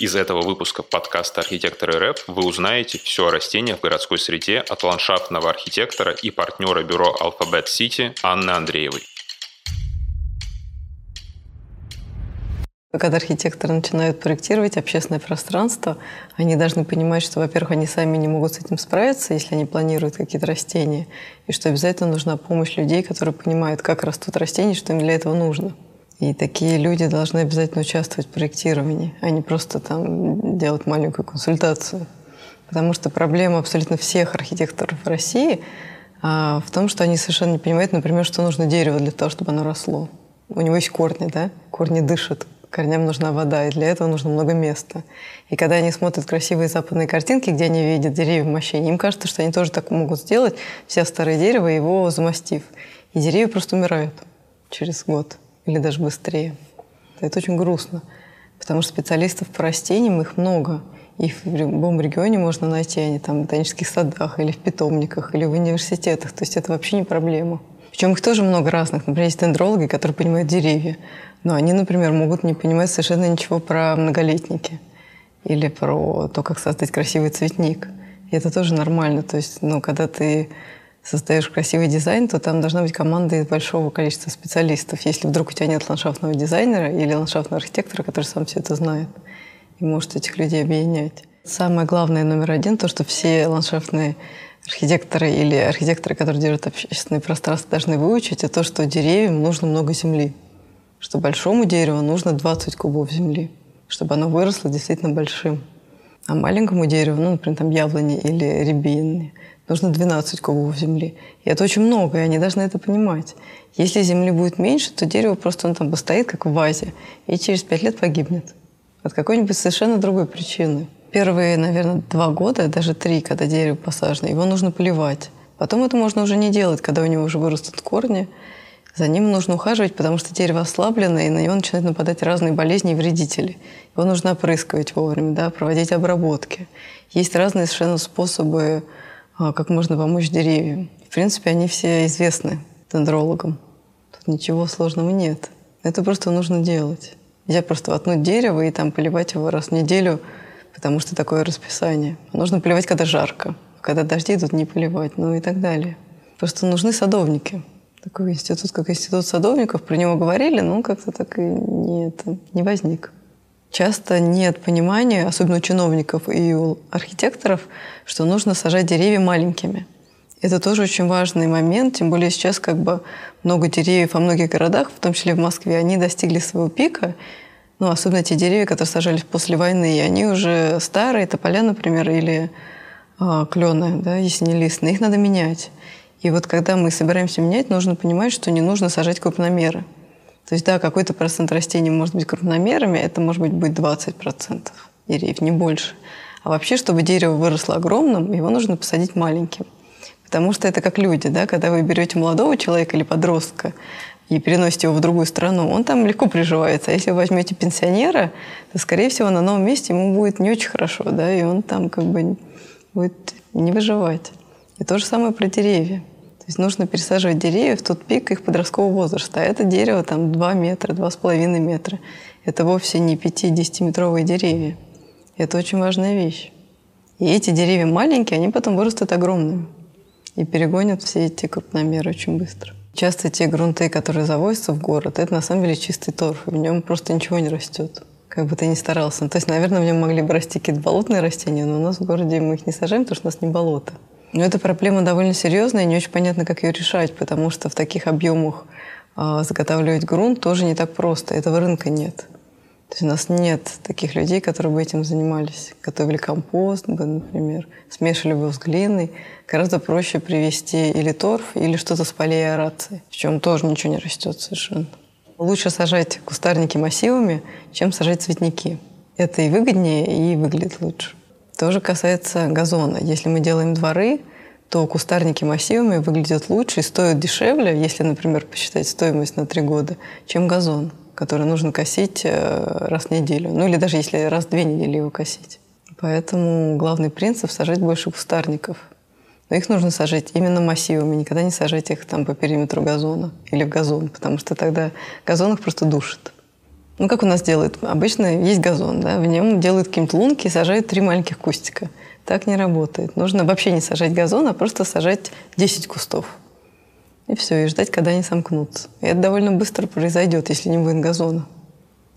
Из этого выпуска подкаста «Архитекторы РЭП» вы узнаете все о растениях в городской среде от ландшафтного архитектора и партнера бюро «Алфабет Сити» Анны Андреевой. Когда архитекторы начинают проектировать общественное пространство, они должны понимать, что, во-первых, они сами не могут с этим справиться, если они планируют какие-то растения, и что обязательно нужна помощь людей, которые понимают, как растут растения, что им для этого нужно. И такие люди должны обязательно участвовать в проектировании, а не просто там делать маленькую консультацию. Потому что проблема абсолютно всех архитекторов России а, в том, что они совершенно не понимают, например, что нужно дерево для того, чтобы оно росло. У него есть корни, да? Корни дышат, корням нужна вода, и для этого нужно много места. И когда они смотрят красивые западные картинки, где они видят деревья в мощении, им кажется, что они тоже так могут сделать, все старое дерево, его замостив. И деревья просто умирают через год или даже быстрее. Это очень грустно, потому что специалистов по растениям их много. Их в любом регионе можно найти, они там в ботанических садах, или в питомниках, или в университетах. То есть это вообще не проблема. Причем их тоже много разных. Например, есть дендрологи, которые понимают деревья. Но они, например, могут не понимать совершенно ничего про многолетники или про то, как создать красивый цветник. И это тоже нормально. То есть, ну, когда ты создаешь красивый дизайн, то там должна быть команда из большого количества специалистов. Если вдруг у тебя нет ландшафтного дизайнера или ландшафтного архитектора, который сам все это знает и может этих людей объединять. Самое главное, номер один, то, что все ландшафтные архитекторы или архитекторы, которые держат общественное пространство, должны выучить, это то, что деревьям нужно много земли. Что большому дереву нужно 20 кубов земли, чтобы оно выросло действительно большим. А маленькому дереву, ну, например, там яблони или рябины, нужно 12 кубов земли. И это очень много, и они должны это понимать. Если земли будет меньше, то дерево просто он там постоит, как в вазе, и через 5 лет погибнет. От какой-нибудь совершенно другой причины. Первые, наверное, два года, даже три, когда дерево посажено, его нужно поливать. Потом это можно уже не делать, когда у него уже вырастут корни. За ним нужно ухаживать, потому что дерево ослаблено, и на него начинают нападать разные болезни и вредители. Его нужно опрыскивать вовремя, да, проводить обработки. Есть разные совершенно способы а, как можно помочь деревьям. В принципе, они все известны дендрологам. Тут ничего сложного нет. Это просто нужно делать. Нельзя просто воткнуть дерево и там поливать его раз в неделю, потому что такое расписание. Нужно поливать, когда жарко. Когда дожди идут, не поливать, ну и так далее. Просто нужны садовники. Такой институт, как институт садовников, про него говорили, но он как-то так и не, это, не возник. Часто нет понимания, особенно у чиновников и у архитекторов, что нужно сажать деревья маленькими. Это тоже очень важный момент, тем более сейчас как бы много деревьев во многих городах, в том числе в Москве, они достигли своего пика, ну, особенно те деревья, которые сажались после войны, и они уже старые, тополя, например, или э, клены, да, яснелистные, их надо менять. И вот когда мы собираемся менять, нужно понимать, что не нужно сажать крупномеры. То есть, да, какой-то процент растений может быть крупномерами, это может быть будет 20% деревьев, не больше. А вообще, чтобы дерево выросло огромным, его нужно посадить маленьким. Потому что это как люди, да, когда вы берете молодого человека или подростка и переносите его в другую страну, он там легко приживается. А если вы возьмете пенсионера, то, скорее всего, на новом месте ему будет не очень хорошо, да, и он там как бы будет не выживать. И то же самое про деревья. То есть нужно пересаживать деревья в тот пик их подросткового возраста. А это дерево там 2 метра, 2,5 метра. Это вовсе не 5-10-метровые деревья. Это очень важная вещь. И эти деревья маленькие, они потом вырастут огромными. И перегонят все эти крупномеры очень быстро. Часто те грунты, которые завозятся в город, это на самом деле чистый торф. В нем просто ничего не растет. Как бы ты ни старался. То есть, наверное, в нем могли бы расти какие-то болотные растения, но у нас в городе мы их не сажаем, потому что у нас не болото. Но эта проблема довольно серьезная, и не очень понятно, как ее решать, потому что в таких объемах э, заготавливать грунт тоже не так просто. Этого рынка нет. То есть у нас нет таких людей, которые бы этим занимались. Готовили компост например, смешивали бы с глиной. Гораздо проще привезти или торф, или что-то с полей аэрации, в чем тоже ничего не растет совершенно. Лучше сажать кустарники массивами, чем сажать цветники. Это и выгоднее, и выглядит лучше. Тоже касается газона. Если мы делаем дворы, то кустарники массивами выглядят лучше и стоят дешевле, если, например, посчитать стоимость на три года, чем газон, который нужно косить э, раз в неделю. Ну или даже если раз в две недели его косить. Поэтому главный принцип – сажать больше кустарников. Но их нужно сажать именно массивами, никогда не сажать их там по периметру газона или в газон, потому что тогда газон их просто душит. Ну, как у нас делают? Обычно есть газон, да, в нем делают какие-то лунки и сажают три маленьких кустика. Так не работает. Нужно вообще не сажать газон, а просто сажать 10 кустов. И все, и ждать, когда они сомкнутся. И это довольно быстро произойдет, если не будет газона.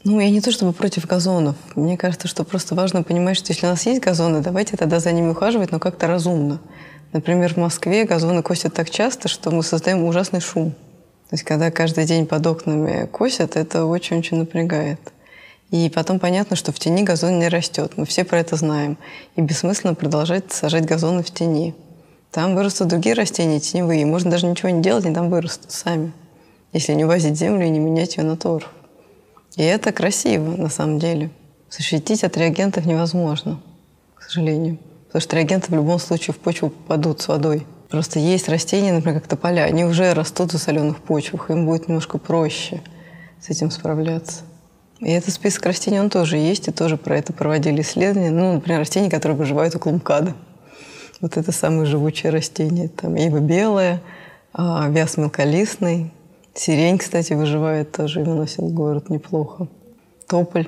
Ну, я не то чтобы против газонов. Мне кажется, что просто важно понимать, что если у нас есть газоны, давайте тогда за ними ухаживать, но как-то разумно. Например, в Москве газоны косят так часто, что мы создаем ужасный шум. То есть, когда каждый день под окнами косят, это очень-очень напрягает. И потом понятно, что в тени газон не растет. Мы все про это знаем. И бессмысленно продолжать сажать газоны в тени. Там вырастут другие растения теневые. Можно даже ничего не делать, они там вырастут сами. Если не увозить землю и не менять ее на торф. И это красиво, на самом деле. Защитить от реагентов невозможно, к сожалению. Потому что реагенты в любом случае в почву попадут с водой. Просто есть растения, например, как тополя, они уже растут в соленых почвах, им будет немножко проще с этим справляться. И этот список растений, он тоже есть, и тоже про это проводили исследования. Ну, например, растения, которые выживают около МКАДа. Вот это самые живучие растения. Там ива белая, а, вяз мелколистный, сирень, кстати, выживает тоже и выносит город неплохо. Тополь.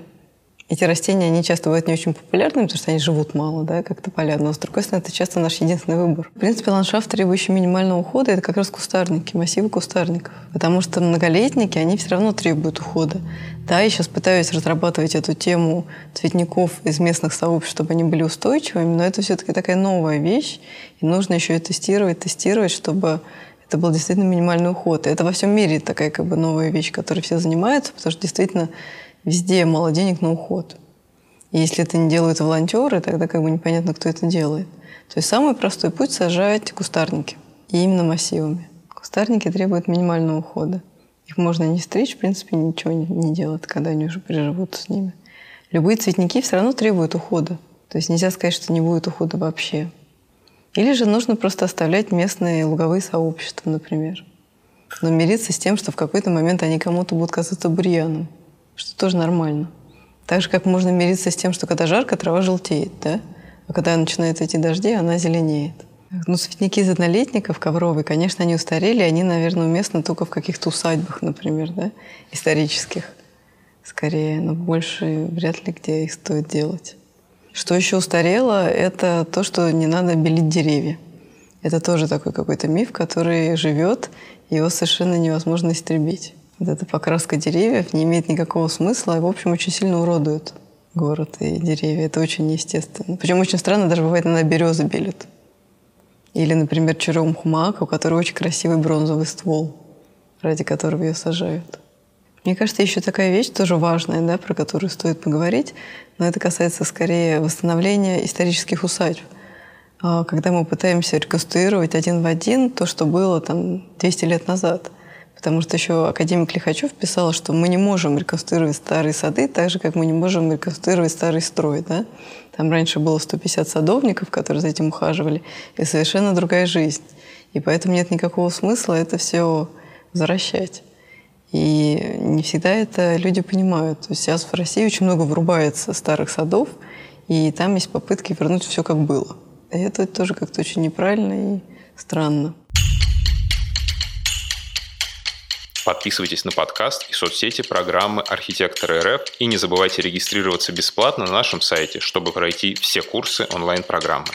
Эти растения, они часто бывают не очень популярными, потому что они живут мало, да, как тополя. Но, с другой стороны, это часто наш единственный выбор. В принципе, ландшафт, требующий минимального ухода, это как раз кустарники, массивы кустарников. Потому что многолетники, они все равно требуют ухода. Да, я сейчас пытаюсь разрабатывать эту тему цветников из местных сообществ, чтобы они были устойчивыми, но это все-таки такая новая вещь, и нужно еще и тестировать, тестировать, чтобы это был действительно минимальный уход. И это во всем мире такая как бы новая вещь, которой все занимаются, потому что действительно Везде мало денег на уход. И если это не делают волонтеры, тогда как бы непонятно, кто это делает. То есть самый простой путь – сажать кустарники. И именно массивами. Кустарники требуют минимального ухода. Их можно не стричь, в принципе, ничего не, не делать, когда они уже приживутся с ними. Любые цветники все равно требуют ухода. То есть нельзя сказать, что не будет ухода вообще. Или же нужно просто оставлять местные луговые сообщества, например. Но мириться с тем, что в какой-то момент они кому-то будут казаться бурьяном что тоже нормально. Так же, как можно мириться с тем, что когда жарко, трава желтеет, да? А когда начинают идти дожди, она зеленеет. Ну, цветники из однолетников ковровые, конечно, они устарели, они, наверное, уместны только в каких-то усадьбах, например, да, исторических, скорее, но больше вряд ли где их стоит делать. Что еще устарело, это то, что не надо белить деревья. Это тоже такой какой-то миф, который живет, его совершенно невозможно истребить. Вот эта покраска деревьев не имеет никакого смысла и, в общем, очень сильно уродует город и деревья. Это очень неестественно. Причем очень странно, даже бывает, на березы белят. Или, например, черемхумак, у которой очень красивый бронзовый ствол, ради которого ее сажают. Мне кажется, еще такая вещь тоже важная, да, про которую стоит поговорить, но это касается скорее восстановления исторических усадьб. А, когда мы пытаемся реконструировать один в один то, что было там 200 лет назад – Потому что еще академик Лихачев писал, что мы не можем реконструировать старые сады так же, как мы не можем реконструировать старый строй. Да? Там раньше было 150 садовников, которые за этим ухаживали, и совершенно другая жизнь. И поэтому нет никакого смысла это все возвращать. И не всегда это люди понимают. То есть сейчас в России очень много врубается старых садов, и там есть попытки вернуть все как было. И это тоже как-то очень неправильно и странно. Подписывайтесь на подкаст и соцсети программы «Архитекторы РФ» и не забывайте регистрироваться бесплатно на нашем сайте, чтобы пройти все курсы онлайн-программы.